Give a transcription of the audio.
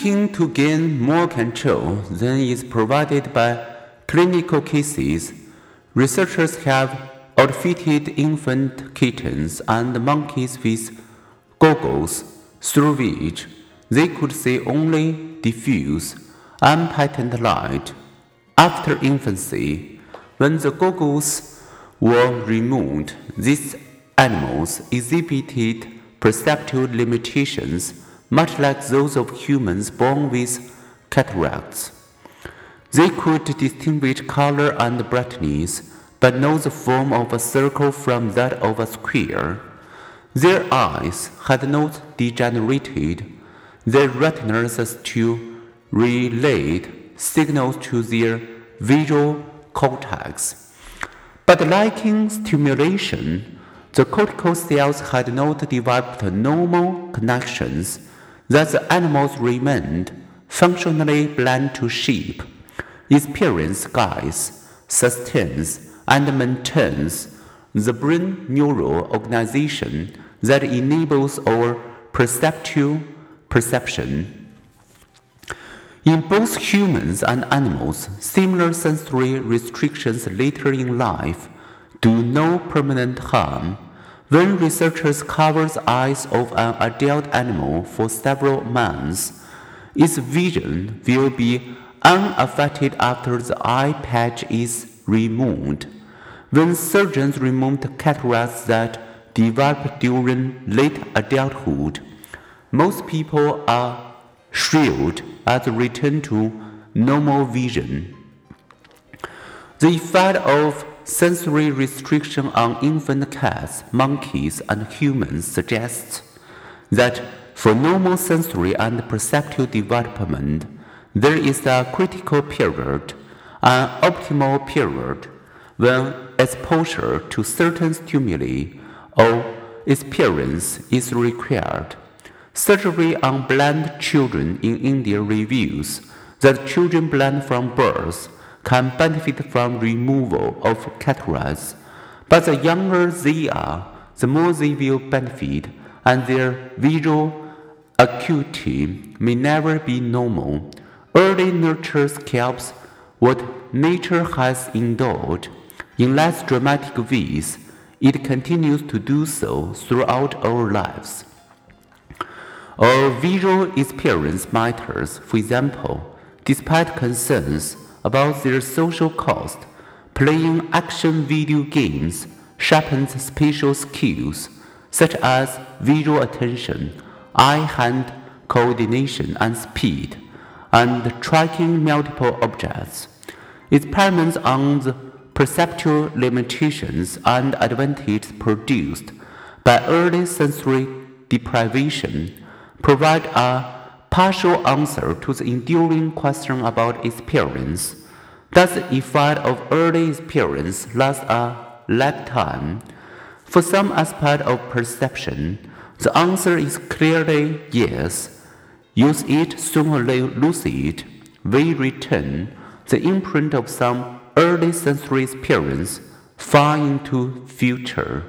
Seeking to gain more control than is provided by clinical cases, researchers have outfitted infant kittens and monkeys with goggles through which they could see only diffuse, unpatterned light. After infancy, when the goggles were removed, these animals exhibited perceptual limitations much like those of humans born with cataracts. They could distinguish color and brightness, but know the form of a circle from that of a square. Their eyes had not degenerated, their retinas to relay signals to their visual cortex. But lacking stimulation, the cortical cells had not developed normal connections Thus, animals remained functionally blind to sheep. Experience guides, sustains, and maintains the brain neural organization that enables our perceptual perception. In both humans and animals, similar sensory restrictions later in life do no permanent harm when researchers cover the eyes of an adult animal for several months, its vision will be unaffected after the eye patch is removed. When surgeons remove cataracts that develop during late adulthood, most people are thrilled at the return to normal vision. The effect of Sensory restriction on infant cats, monkeys, and humans suggests that for normal sensory and perceptual development, there is a critical period, an optimal period, when exposure to certain stimuli or experience is required. Surgery on blind children in India reveals that children blind from birth can benefit from removal of cataracts, but the younger they are, the more they will benefit, and their visual acuity may never be normal. Early nurture helps what nature has endowed. In less dramatic ways, it continues to do so throughout our lives. Our visual experience matters, for example, despite concerns about their social cost, playing action video games sharpens spatial skills such as visual attention, eye-hand coordination and speed, and tracking multiple objects. Experiments on the perceptual limitations and advantages produced by early sensory deprivation provide a partial answer to the enduring question about experience. Does the effect of early experience last a lifetime? For some aspect of perception, the answer is clearly yes. Use it, sooner or lose it, we return the imprint of some early sensory experience far into future.